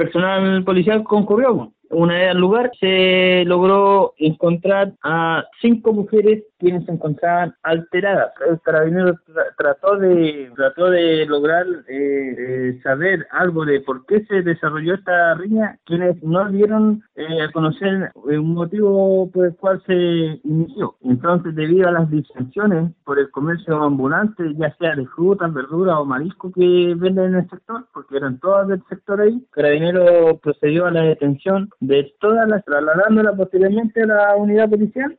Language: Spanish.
personal policial concurrió. Una vez al lugar se logró encontrar a cinco mujeres quienes se encontraban alteradas. El carabinero trató de trató de lograr eh, eh, saber algo de por qué se desarrolló esta riña, quienes no dieron eh, a conocer un motivo por el cual se inició. Entonces, debido a las disensiones por el comercio ambulante, ya sea de frutas, verduras o marisco que venden en el sector, porque eran todas del sector ahí, Carabinero procedió a la detención de todas las, trasladándolas posteriormente a la unidad policial